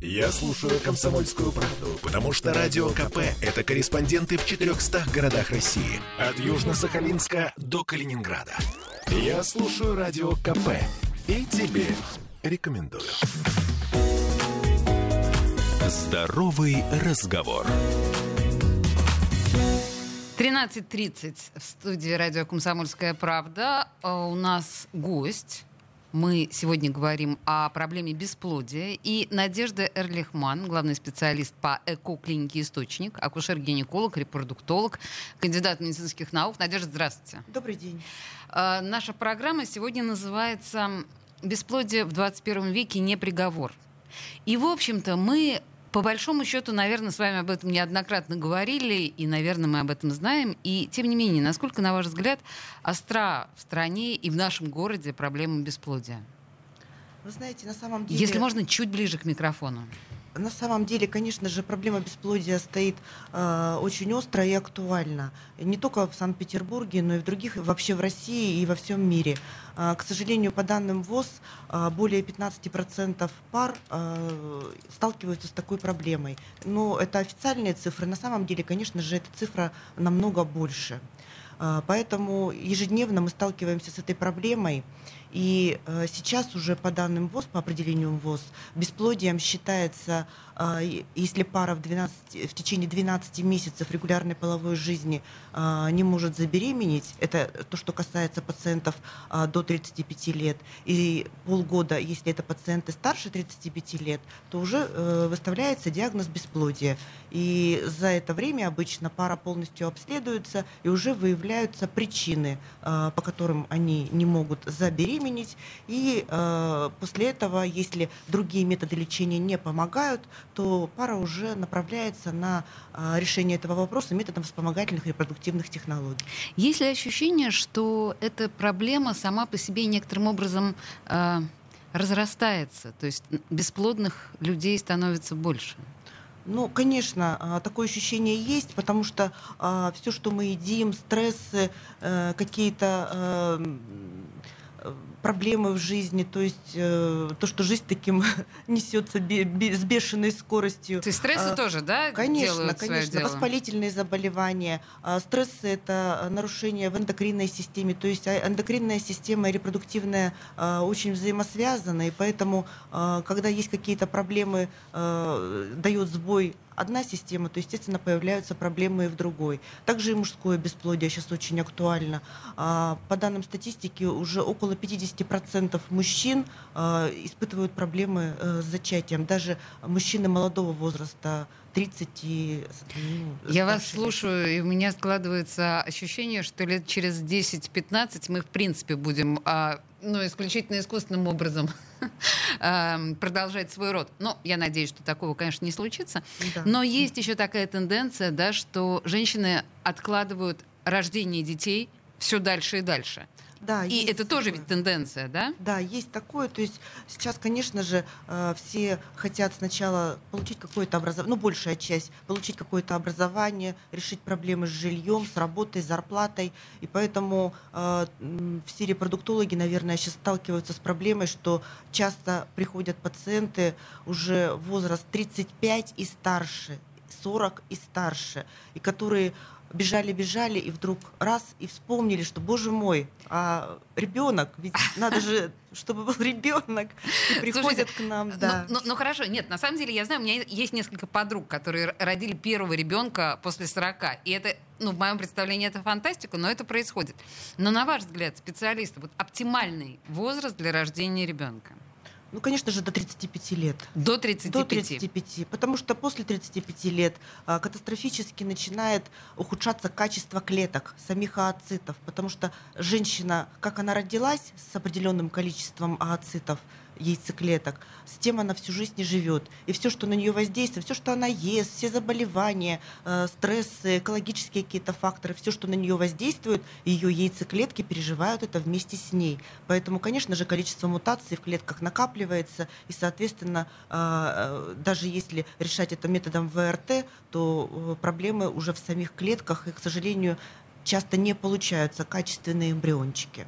Я слушаю «Комсомольскую правду», потому что «Радио КП» — это корреспонденты в 400 городах России. От Южно-Сахалинска до Калининграда. Я слушаю «Радио КП» и тебе рекомендую. Здоровый разговор. 13.30 в студии радио «Комсомольская правда». А У нас гость. Мы сегодня говорим о проблеме бесплодия. И Надежда Эрлихман, главный специалист по ЭКО-клинике «Источник», акушер-гинеколог, репродуктолог, кандидат медицинских наук. Надежда, здравствуйте. Добрый день. А, Наша программа сегодня называется «Бесплодие в 21 веке не приговор». И, в общем-то, мы по большому счету, наверное, с вами об этом неоднократно говорили, и, наверное, мы об этом знаем. И, тем не менее, насколько, на ваш взгляд, остра в стране и в нашем городе проблема бесплодия? Вы знаете, на самом деле... Если можно, чуть ближе к микрофону. На самом деле, конечно же, проблема бесплодия стоит э, очень остро и актуально. Не только в Санкт-Петербурге, но и в других, вообще в России и во всем мире. Э, к сожалению, по данным ВОЗ, э, более 15% пар э, сталкиваются с такой проблемой. Но это официальные цифры. На самом деле, конечно же, эта цифра намного больше. Э, Поэтому ежедневно мы сталкиваемся с этой проблемой. И э, сейчас уже по данным ВОЗ, по определению ВОЗ, бесплодием считается, э, если пара в, 12, в течение 12 месяцев регулярной половой жизни э, не может забеременеть, это то, что касается пациентов э, до 35 лет, и полгода, если это пациенты старше 35 лет, то уже э, выставляется диагноз бесплодия. И за это время обычно пара полностью обследуется, и уже выявляются причины, э, по которым они не могут забеременеть. И э, после этого, если другие методы лечения не помогают, то пара уже направляется на э, решение этого вопроса методом вспомогательных репродуктивных технологий. Есть ли ощущение, что эта проблема сама по себе некоторым образом э, разрастается? То есть бесплодных людей становится больше? Ну, конечно, а, такое ощущение есть, потому что все, что мы едим, стрессы, э, какие-то э, э, проблемы в жизни, то есть э, то, что жизнь таким несется бе- бе- с бешеной скоростью. То есть стрессы А, тоже, да, Конечно, конечно. дело? Воспалительные заболевания, а, стрессы это нарушения в эндокринной системе. То есть а, эндокринная система и репродуктивная а, очень взаимосвязаны, и поэтому, а, когда есть какие-то проблемы, а, дает сбой одна система, то, естественно, появляются проблемы и в другой. Также и мужское бесплодие сейчас очень актуально. А, По данным статистики, уже около 50% мужчин а, испытывают проблемы э, с зачатием. Даже мужчины молодого возраста, 30 и... ну, Я вас слушаю, и у меня складывается ощущение, что лет через 10-15 мы, в принципе, будем а, ну, исключительно искусственным образом а, продолжать свой род. Но я надеюсь, что такого, конечно, не случится. Да. Но есть еще такая тенденция, да, что женщины откладывают рождение детей все дальше и дальше. Да, И есть это тоже такое. ведь тенденция, да? Да, есть такое. То есть сейчас, конечно же, э, все хотят сначала получить какое-то образование, ну, большая часть, получить какое-то образование, решить проблемы с жильем, с работой, с зарплатой. И поэтому э, все репродуктологи, наверное, сейчас сталкиваются с проблемой, что часто приходят пациенты уже возраст 35 и старше, 40 и старше, и которые бежали-бежали, и вдруг раз, и вспомнили, что, боже мой, а ребенок, ведь надо же, чтобы был ребенок, и приходят к нам, да. Ну, ну- ну, хорошо, нет, на самом деле я знаю, у меня есть несколько подруг, которые родили первого ребенка после 40. И это, ну, в моем представлении это фантастика, но это происходит. Но на ваш взгляд, специалисты, вот оптимальный возраст для рождения ребенка? Ну, конечно же, до 35 лет. До 35. До 35, потому что после 35 лет а, катастрофически начинает ухудшаться качество клеток, самих ооцитов, потому что женщина, как она родилась с определенным количеством ооцитов, яйцеклеток, с тем она всю жизнь не живет. И все, что на нее воздействует, все, что она ест, все заболевания, э, стрессы, экологические какие-то факторы, все, что на нее воздействует, ее яйцеклетки переживают это вместе с ней. Поэтому, конечно же, количество мутаций в клетках накапливается, и, соответственно, э, э, даже если решать это методом ВРТ, то э, проблемы уже в самих клетках, и, к сожалению, часто не получаются качественные эмбриончики.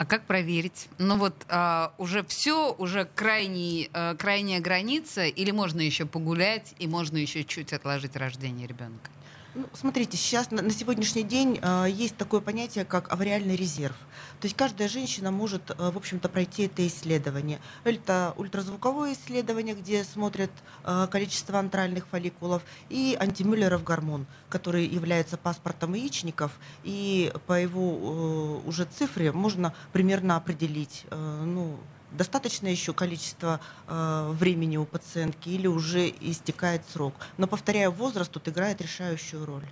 А как проверить? Ну вот а, уже все, уже крайний, а, крайняя граница, или можно еще погулять, и можно еще чуть отложить рождение ребенка? Ну, смотрите, сейчас на, на сегодняшний день э, есть такое понятие, как авариальный резерв. То есть каждая женщина может, э, в общем-то, пройти это исследование. Это ультразвуковое исследование, где смотрят э, количество антральных фолликулов, и антимюллеров гормон, который является паспортом яичников, и по его э, уже цифре можно примерно определить, э, ну, достаточно еще количество э, времени у пациентки или уже истекает срок. Но, повторяю, возраст тут играет решающую роль.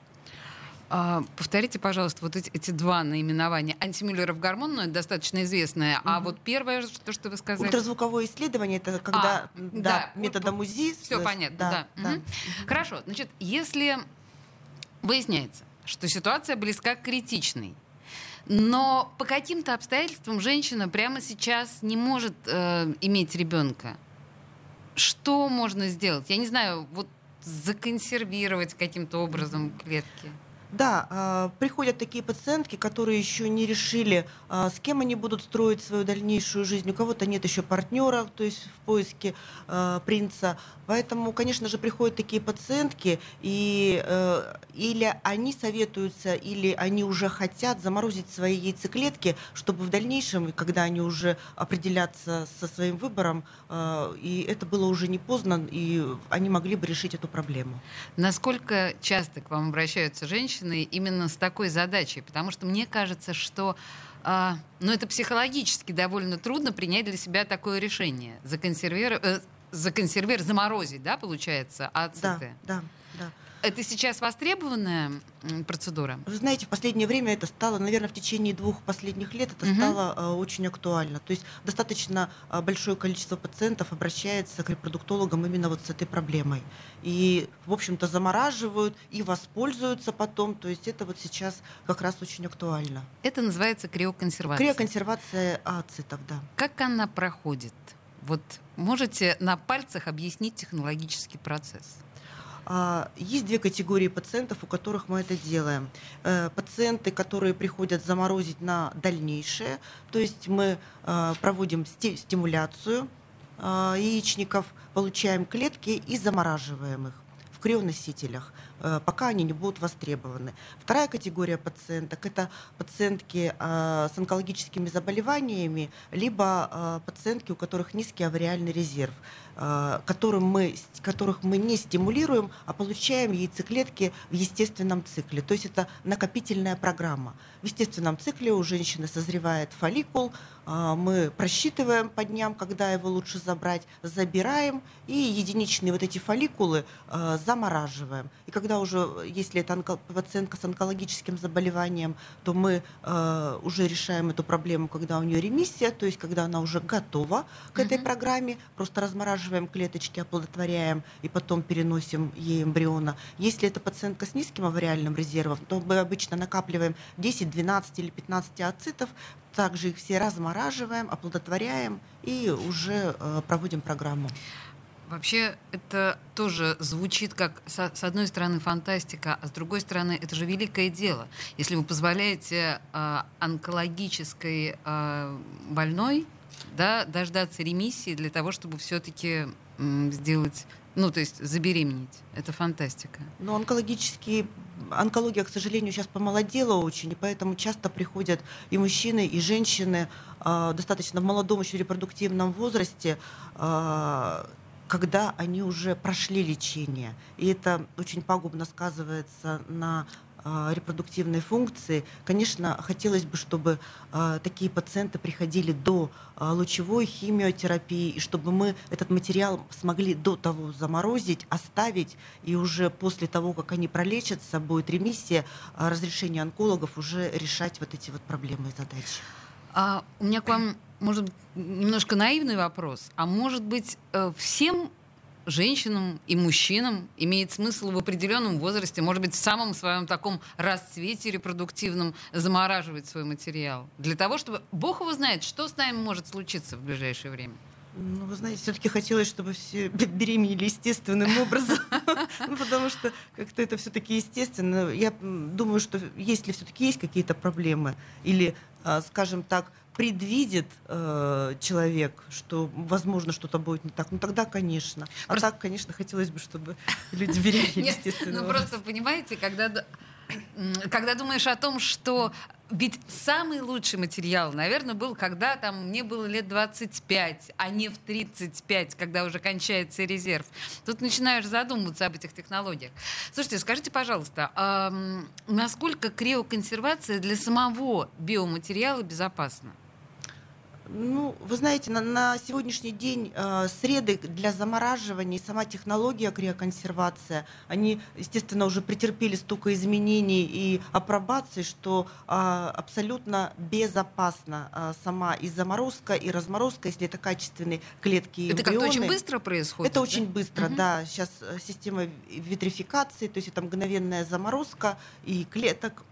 А, повторите, пожалуйста, вот эти, эти два наименования. Антимюллеров гормон, ну, это достаточно известное. Угу. А вот первое, то, что вы сказали... Ультразвуковое исследование, это когда а, да, да, методом УЗИ... Все понятно, да. да. да. Угу. Хорошо, значит, если выясняется, что ситуация близка к критичной, но по каким-то обстоятельствам женщина прямо сейчас не может э, иметь ребенка. Что можно сделать? Я не знаю, вот законсервировать каким-то образом клетки. Да, а, приходят такие пациентки, которые еще не решили, а, с кем они будут строить свою дальнейшую жизнь. У кого-то нет еще партнера, то есть в поиске а, принца. Поэтому, конечно же, приходят такие пациентки, и э, или они советуются, или они уже хотят заморозить свои яйцеклетки, чтобы в дальнейшем, когда они уже определятся со своим выбором, и это было уже не поздно, и они могли бы решить эту проблему. Насколько часто к вам обращаются женщины? Женщины именно с такой задачей, потому что мне кажется, что а, ну, это психологически довольно трудно принять для себя такое решение. Законсервировать, э, законсервировать, заморозить, да, получается, ацеты? Да, да, да. Это сейчас востребованная процедура? Вы знаете, в последнее время это стало, наверное, в течение двух последних лет это угу. стало э, очень актуально. То есть достаточно э, большое количество пациентов обращается к репродуктологам именно вот с этой проблемой. И, в общем-то, замораживают и воспользуются потом. То есть это вот сейчас как раз очень актуально. Это называется криоконсервация? Криоконсервация ацетов, да. Как она проходит? Вот можете на пальцах объяснить технологический процесс? А, есть две категории пациентов, у которых мы это делаем. Э, пациенты, которые приходят заморозить на дальнейшее, то есть мы э, проводим стимуляцию э, яичников, получаем клетки и замораживаем их в крионосителях, пока они не будут востребованы. Вторая категория пациенток – это пациентки с онкологическими заболеваниями, либо пациентки, у которых низкий авариальный резерв. Э, которым мы, которых мы не стимулируем, а получаем яйцеклетки в естественном цикле. То есть это накопительная программа. В естественном цикле у женщины созревает фолликул, э, мы просчитываем по дням, когда его лучше забрать, забираем, и единичные вот эти фолликулы э, замораживаем. И когда уже, если это пациентка с онкологическим заболеванием, то мы уже решаем эту проблему, когда у нее ремиссия, то есть когда она уже готова к этой программе, просто размораживаем клеточки, оплодотворяем и потом переносим ей эмбриона. Если это пациентка с низким авариальным резервом, то мы обычно накапливаем 10, 12 или 15 ацитов, также их все размораживаем, оплодотворяем и уже э, проводим программу. Вообще это тоже звучит как, с, одной стороны, фантастика, а с другой стороны, это же великое дело. Если вы позволяете э, онкологической э, больной да, дождаться ремиссии для того, чтобы все-таки сделать, ну, то есть забеременеть. Это фантастика. Но онкологические онкология, к сожалению, сейчас помолодела очень, и поэтому часто приходят и мужчины, и женщины э, достаточно в молодом еще репродуктивном возрасте, э, когда они уже прошли лечение. И это очень пагубно сказывается на а, репродуктивной функции, конечно, хотелось бы, чтобы а, такие пациенты приходили до а, лучевой химиотерапии, и чтобы мы этот материал смогли до того заморозить, оставить, и уже после того, как они пролечатся, будет ремиссия, разрешение онкологов уже решать вот эти вот проблемы и задачи. А, у меня к вам, может быть, немножко наивный вопрос. А может быть, э, всем женщинам и мужчинам имеет смысл в определенном возрасте, может быть, в самом своем таком расцвете репродуктивном замораживать свой материал. Для того, чтобы Бог его знает, что с нами может случиться в ближайшее время. Ну, вы знаете, все-таки хотелось, чтобы все беременели естественным образом, ну, потому что как-то это все-таки естественно. Я думаю, что если все-таки есть какие-то проблемы или, а, скажем так, предвидит э, человек, что возможно что-то будет не так, ну тогда, конечно. А просто... так, конечно, хотелось бы, чтобы люди берегли естественно. Ну просто понимаете, когда когда думаешь о том, что ведь самый лучший материал, наверное, был, когда там мне было лет 25, а не в 35, когда уже кончается резерв. Тут начинаешь задумываться об этих технологиях. Слушайте, скажите, пожалуйста, а насколько криоконсервация для самого биоматериала безопасна? Ну, вы знаете, на, на сегодняшний день э, среды для замораживания и сама технология криоконсервация, они, естественно, уже претерпели столько изменений и апробаций, что э, абсолютно безопасна э, сама и заморозка, и разморозка, если это качественные клетки и Это как-то очень быстро происходит? Это да? очень быстро, угу. да. Сейчас э, система витрификации, то есть это мгновенная заморозка и клеток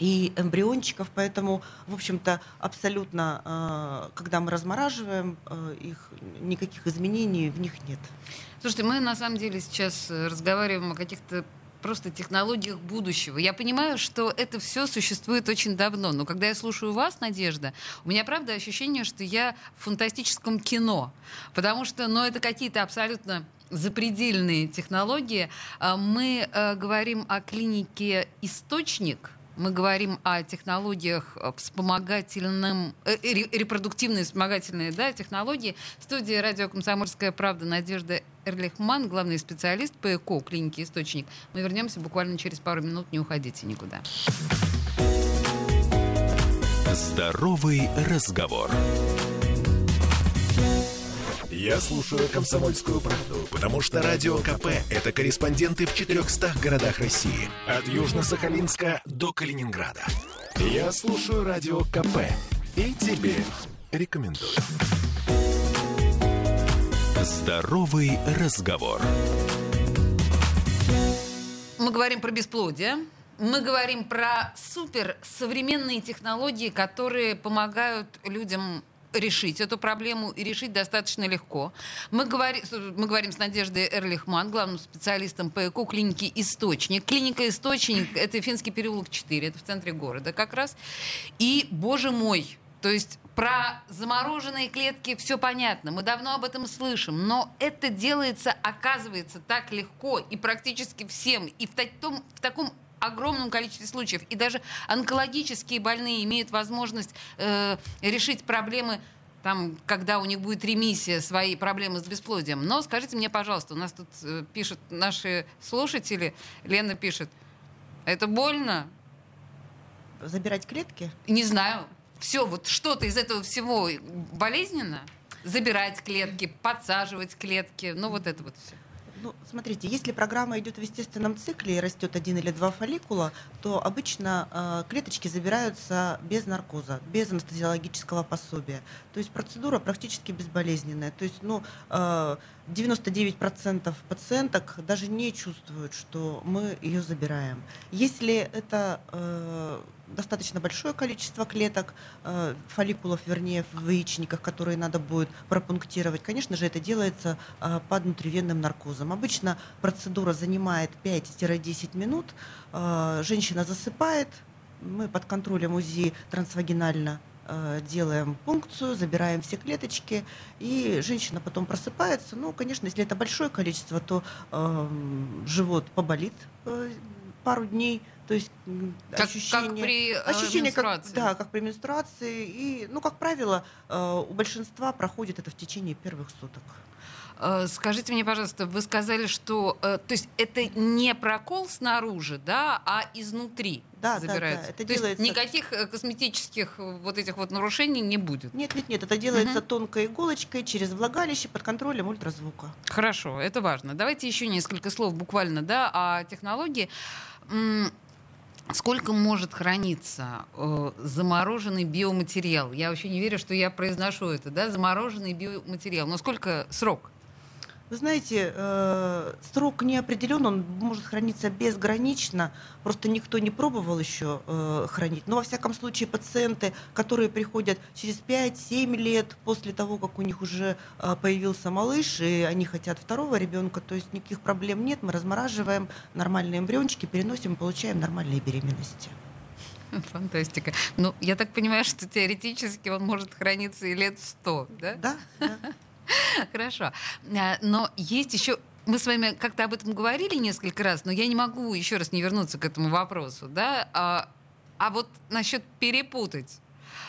и эмбриончиков, поэтому, в общем-то, абсолютно, э, когда мы размораживаем э, их, никаких изменений в них нет. Слушайте, мы на самом деле сейчас разговариваем о каких-то просто технологиях будущего. Я понимаю, что это все существует очень давно, но когда я слушаю вас, Надежда, у меня правда ощущение, что я в фантастическом кино, потому что, ну, это какие-то абсолютно запредельные технологии. А мы э, говорим о клинике «Источник», мы говорим о технологиях э, вспомогательным, э, репродуктивные вспомогательные да, технологии. В студии радио «Комсомольская правда» Надежда Эрлихман, главный специалист по ЭКО клинике «Источник». Мы вернемся буквально через пару минут, не уходите никуда. Здоровый разговор. Я слушаю «Комсомольскую правду», потому что «Радио КП» — это корреспонденты в 400 городах России. От Южно-Сахалинска до Калининграда. Я слушаю «Радио КП» и тебе рекомендую. Здоровый разговор. Мы говорим про бесплодие. Мы говорим про суперсовременные технологии, которые помогают людям решить эту проблему и решить достаточно легко. Мы, говори, мы говорим с Надеждой Эрлихман, главным специалистом по ЭКО клиники «Источник». Клиника «Источник» — это Финский переулок 4, это в центре города как раз. И, боже мой, то есть про замороженные клетки все понятно, мы давно об этом слышим, но это делается, оказывается, так легко и практически всем, и в, таком, в таком огромном количестве случаев. И даже онкологические больные имеют возможность э, решить проблемы там, когда у них будет ремиссия, свои проблемы с бесплодием. Но скажите мне, пожалуйста, у нас тут э, пишут наши слушатели, Лена пишет, это больно? Забирать клетки? Не знаю. Все, вот что-то из этого всего болезненно? Забирать клетки, подсаживать клетки, ну вот это вот все. Ну, смотрите, если программа идет в естественном цикле и растет один или два фолликула, то обычно э, клеточки забираются без наркоза, без анестезиологического пособия. То есть процедура практически безболезненная. То есть, ну, э, 99% пациенток даже не чувствуют, что мы ее забираем. Если это э, достаточно большое количество клеток, э, фолликулов, вернее, в яичниках, которые надо будет пропунктировать. Конечно же, это делается э, под внутривенным наркозом. Обычно процедура занимает 5-10 минут. Э, женщина засыпает, мы под контролем УЗИ трансвагинально делаем пункцию, забираем все клеточки, и женщина потом просыпается. Ну, конечно, если это большое количество, то э, живот поболит пару дней, то есть как, ощущение, как при э, ощущение как, да, как при менструации. И, ну, как правило, э, у большинства проходит это в течение первых суток. Э, скажите мне, пожалуйста, вы сказали, что э, то есть это не прокол снаружи, да, а изнутри да, забирается. Да, да, это то делается... есть никаких косметических вот этих вот нарушений не будет. Нет, нет, нет, это делается угу. тонкой иголочкой через влагалище под контролем ультразвука. Хорошо, это важно. Давайте еще несколько слов буквально, да, о технологии. Сколько может храниться э, замороженный биоматериал? Я вообще не верю, что я произношу это, да, замороженный биоматериал. Но сколько срок? Вы знаете, э, срок не определен, он может храниться безгранично, просто никто не пробовал еще э, хранить. Но во всяком случае пациенты, которые приходят через 5-7 лет после того, как у них уже э, появился малыш, и они хотят второго ребенка, то есть никаких проблем нет, мы размораживаем нормальные эмбриончики, переносим получаем нормальные беременности. Фантастика. Ну, я так понимаю, что теоретически он может храниться и лет сто, да? Да, да. Хорошо. А, Но есть еще мы с вами как-то об этом говорили несколько раз, но я не могу еще раз не вернуться к этому вопросу, да? А, а вот насчет перепутать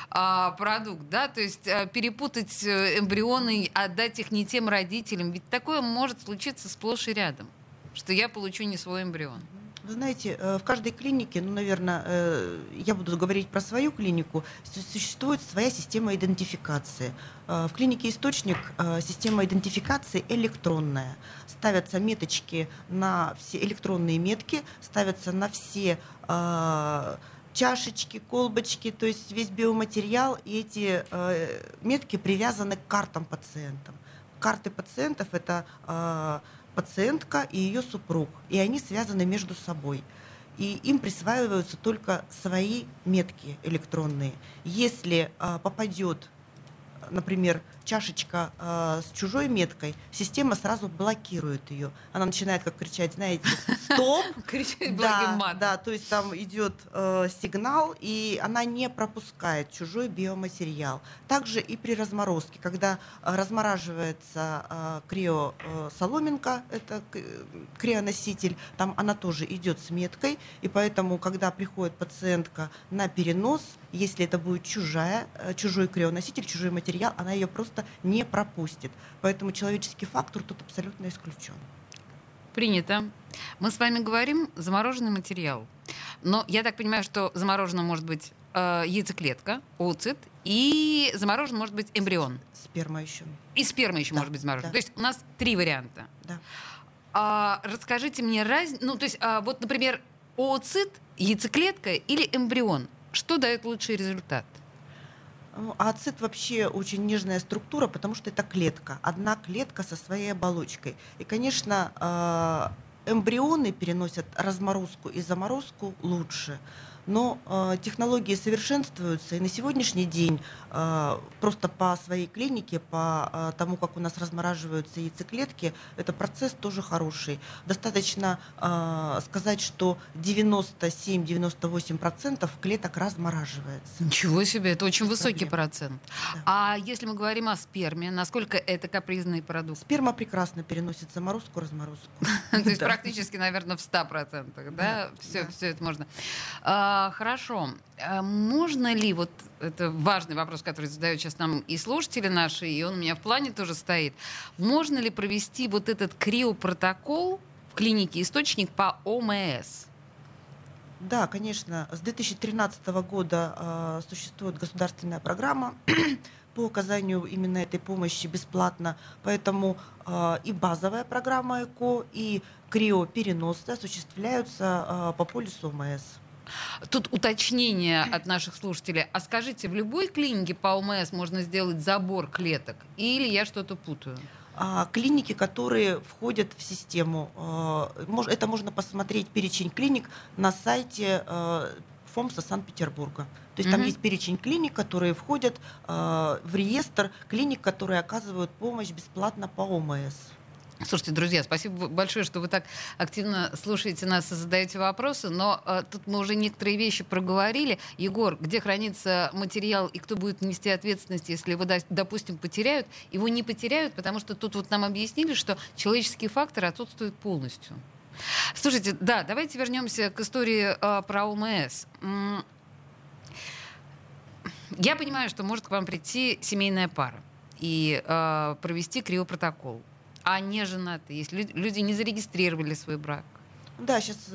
а, продукт, да, то есть а, перепутать э, эмбрионы, отдать их не тем родителям, ведь такое может случиться сплошь и рядом, что я получу не свой эмбрион. Вы знаете, э, в каждой клинике, ну, наверное, э, я буду говорить про свою клинику, су- существует своя система идентификации. Э, В клинике «Источник» система идентификации электронная. Ставятся меточки на все электронные метки, ставятся на все чашечки, колбочки, то есть весь биоматериал, и эти метки привязаны к картам пациентам. Карты пациентов – это пациентка и ее супруг, и они связаны между собой. И им присваиваются только свои метки электронные. Если э, попадет, например, чашечка э, с чужой меткой, система сразу блокирует ее. Она начинает как кричать, знаете, стоп, Кричать да, благим матом. да, то есть там идет э, сигнал, и она не пропускает чужой биоматериал. Также и при разморозке, когда э, размораживается э, крио э, это э, крионоситель, там она тоже идет с меткой, и поэтому, когда приходит пациентка на перенос, если это будет чужая, чужой крионоситель, чужой материал, она ее просто не пропустит. Поэтому человеческий фактор тут абсолютно исключен. Принято. Мы с вами говорим замороженный материал. Но я так понимаю, что заморожено может быть э, яйцеклетка, ooцит, и заморожен может быть эмбрион. Сперма еще. И сперма еще Да, может быть заморожена. да. То есть у нас три варианта. Да. А, расскажите мне разницу. Ну, то есть, а, вот, например, ooцит, яйцеклетка или эмбрион. Что дает лучший результат? Ну, А ацит вообще очень нежная структура, потому что это клетка. Одна клетка со своей оболочкой. И, конечно, э, эмбрионы переносят разморозку и заморозку лучше. Но э, технологии совершенствуются, и на сегодняшний день э, просто по своей клинике, по э, тому, как у нас размораживаются яйцеклетки, это процесс тоже хороший. Достаточно э, сказать, что 97-98% клеток размораживается. Ничего себе, это очень Без высокий проблем. процент. Да. А если мы говорим о сперме, насколько это капризный продукт? Сперма прекрасно переносит заморозку, разморозку. То есть практически, наверное, в 100%, да? Да, Все, да. все это можно. А, хорошо. А можно ли, вот это важный вопрос, который задают сейчас нам и слушатели наши, и он у меня в плане тоже стоит, можно ли провести вот этот криопротокол в клинике «Источник» по ОМС? Да, конечно. С 2013 года э, существует государственная программа по оказанию именно этой помощи бесплатно. Поэтому э, и базовая программа ЭКО, и криопереносы осуществляются э, по полису ОМС. Тут уточнение от наших слушателей. А скажите, в любой клинике по ОМС можно сделать забор клеток? Или я что-то путаю? А, клиники, которые входят в систему. э, Это можно посмотреть перечень клиник на сайте э, ФОМСа Санкт-Петербурга. То есть там Мгм. есть перечень клиник, которые входят э, в реестр клиник, которые оказывают помощь бесплатно по ОМС. Слушайте, друзья, спасибо большое, что вы так активно слушаете нас и задаете вопросы. Но э, тут мы уже некоторые вещи проговорили. Егор, где хранится материал и кто будет нести ответственность, если его, допустим, потеряют? Его не потеряют, потому что тут вот нам объяснили, что человеческие факторы отсутствуют полностью. Слушайте, да, давайте вернемся к истории э, про ОМС. Я понимаю, что может к вам прийти семейная пара и э, провести криопротокол. А не женатые, если лю- люди не зарегистрировали свой брак. Да, сейчас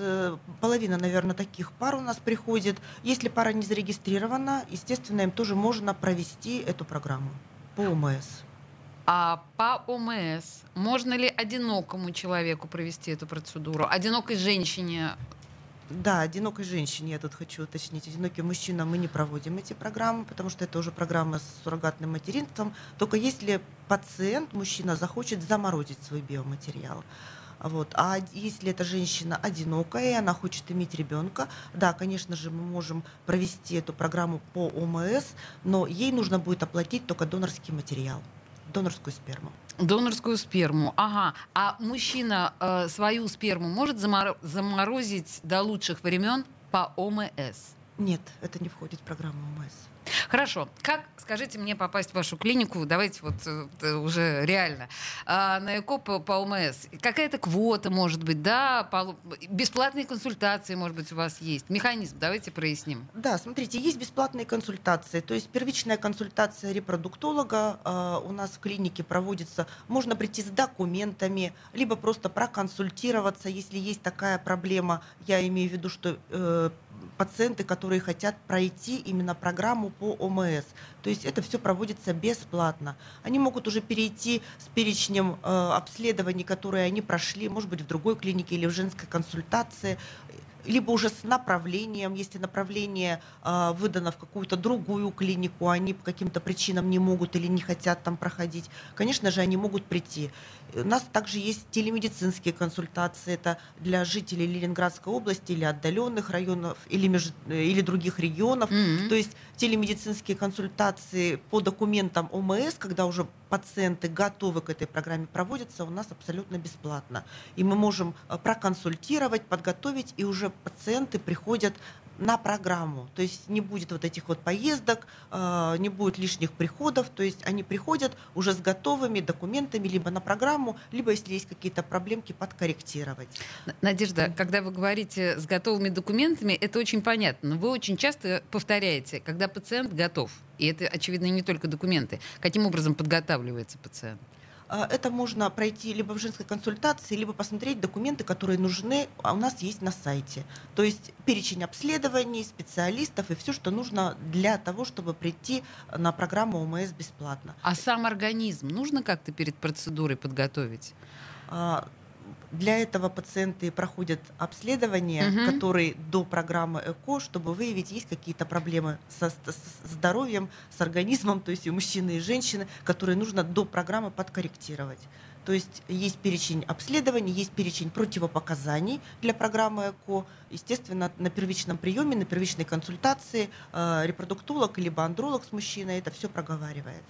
половина, наверное, таких пар у нас приходит. Если пара не зарегистрирована, естественно, им тоже можно провести эту программу по ОМС. А по ОМС можно ли одинокому человеку провести эту процедуру? Одинокой женщине? Да, одинокой женщине, я тут хочу уточнить, одиноким мужчинам мы не проводим эти программы, потому что это уже программа с суррогатным материнством. Только если пациент, мужчина, захочет заморозить свой биоматериал. Вот. А если эта женщина одинокая, и она хочет иметь ребенка, да, конечно же, мы можем провести эту программу по ОМС, но ей нужно будет оплатить только донорский материал, донорскую сперму. Донорскую сперму. Ага. А мужчина э, свою сперму может заморо- заморозить до лучших времен по ОМС? Нет, это не входит в программу ОМС. Хорошо. Как, скажите мне, попасть в вашу клинику? Давайте вот э, уже реально. А, на ЭКО по, по ОМС. Какая-то квота, может быть, да? По, бесплатные консультации, может быть, у вас есть. Механизм давайте проясним. Да, смотрите, есть бесплатные консультации. То есть первичная консультация репродуктолога э, у нас в клинике проводится. Можно прийти с документами, либо просто проконсультироваться, если есть такая проблема. Я имею в виду, что э, пациенты, которые хотят пройти именно программу по ОМС. То есть это все проводится бесплатно. Они могут уже перейти с перечнем э, обследований, которые они прошли, может быть, в другой клинике или в женской консультации, либо уже с направлением, если направление э, выдано в какую-то другую клинику, они по каким-то причинам не могут или не хотят там проходить, конечно же, они могут прийти. У нас также есть телемедицинские консультации, это для жителей Ленинградской области или отдаленных районов, или, меж... или других регионов. Mm-hmm. То есть телемедицинские консультации по документам ОМС, когда уже пациенты готовы к этой программе, проводятся у нас абсолютно бесплатно. И мы можем э, проконсультировать, подготовить, и уже пациенты приходят на программу. То есть не будет вот этих вот поездок, э, не будет лишних приходов. То есть они приходят уже с готовыми документами либо на программу, либо если есть какие-то проблемки, подкорректировать. Надежда, когда вы говорите с готовыми документами, это очень понятно. Но вы очень часто повторяете, когда пациент готов. И это, очевидно, не только документы. Каким образом подготавливается пациент? А, это можно пройти либо в женской консультации, либо посмотреть документы, которые нужны, а у нас есть на сайте. То есть перечень обследований, специалистов и все, что нужно для того, чтобы прийти на программу ОМС бесплатно. А сам организм нужно как-то перед процедурой подготовить? Для этого пациенты проходят обследования, угу. которые до программы ЭКО, чтобы выявить, есть какие-то проблемы со, с здоровьем, с организмом, то есть и мужчины, и женщины, которые нужно до программы подкорректировать. То есть есть перечень обследований, есть перечень противопоказаний для программы ЭКО. Естественно, на первичном приеме, на первичной консультации э, репродуктолог либо андролог с мужчиной это все проговаривает.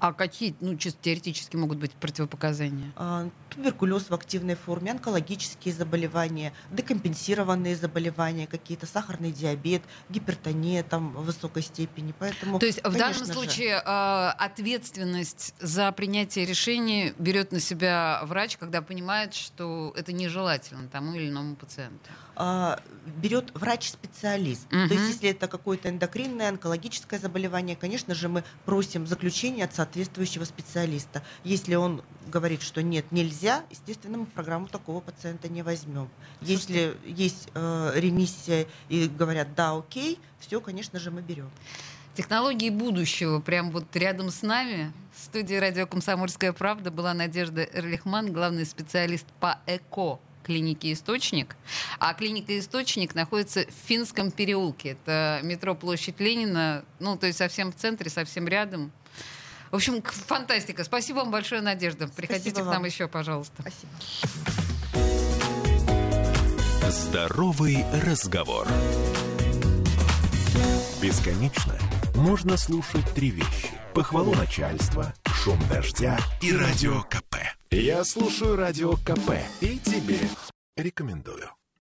А какие, ну, чисто теоретически могут быть противопоказания? А, туберкулез в активной форме, онкологические заболевания, декомпенсированные заболевания, какие-то сахарный диабет, гипертония там в высокой степени. Поэтому, То есть в данном случае же, э, ответственность за принятие решений берет на себя врач, когда понимает, что это нежелательно тому или иному пациенту? А, берет врач-специалист. Угу. То есть если это какое-то эндокринное, онкологическое заболевание, конечно же, мы просим заключение от соответствующего специалиста. Если он говорит, что нет, нельзя, естественно, мы программу такого пациента не возьмем. Если есть э, ремиссия и говорят, да, окей, все, конечно же, мы берем. Технологии будущего прям вот рядом с нами. В студии радио «Комсомольская правда» была Надежда Эрлихман, главный специалист по ЭКО клиники «Источник». А клиника «Источник» находится в Финском переулке. Это метро Площадь Ленина, ну, то есть совсем в центре, совсем рядом. В общем, фантастика. Спасибо вам большое, Надежда. Приходите Спасибо к нам вам. еще, пожалуйста. Спасибо. Здоровый разговор. Бесконечно можно слушать три вещи. Похвалу начальства, шум дождя и радио КП. Я слушаю радио КП и тебе рекомендую.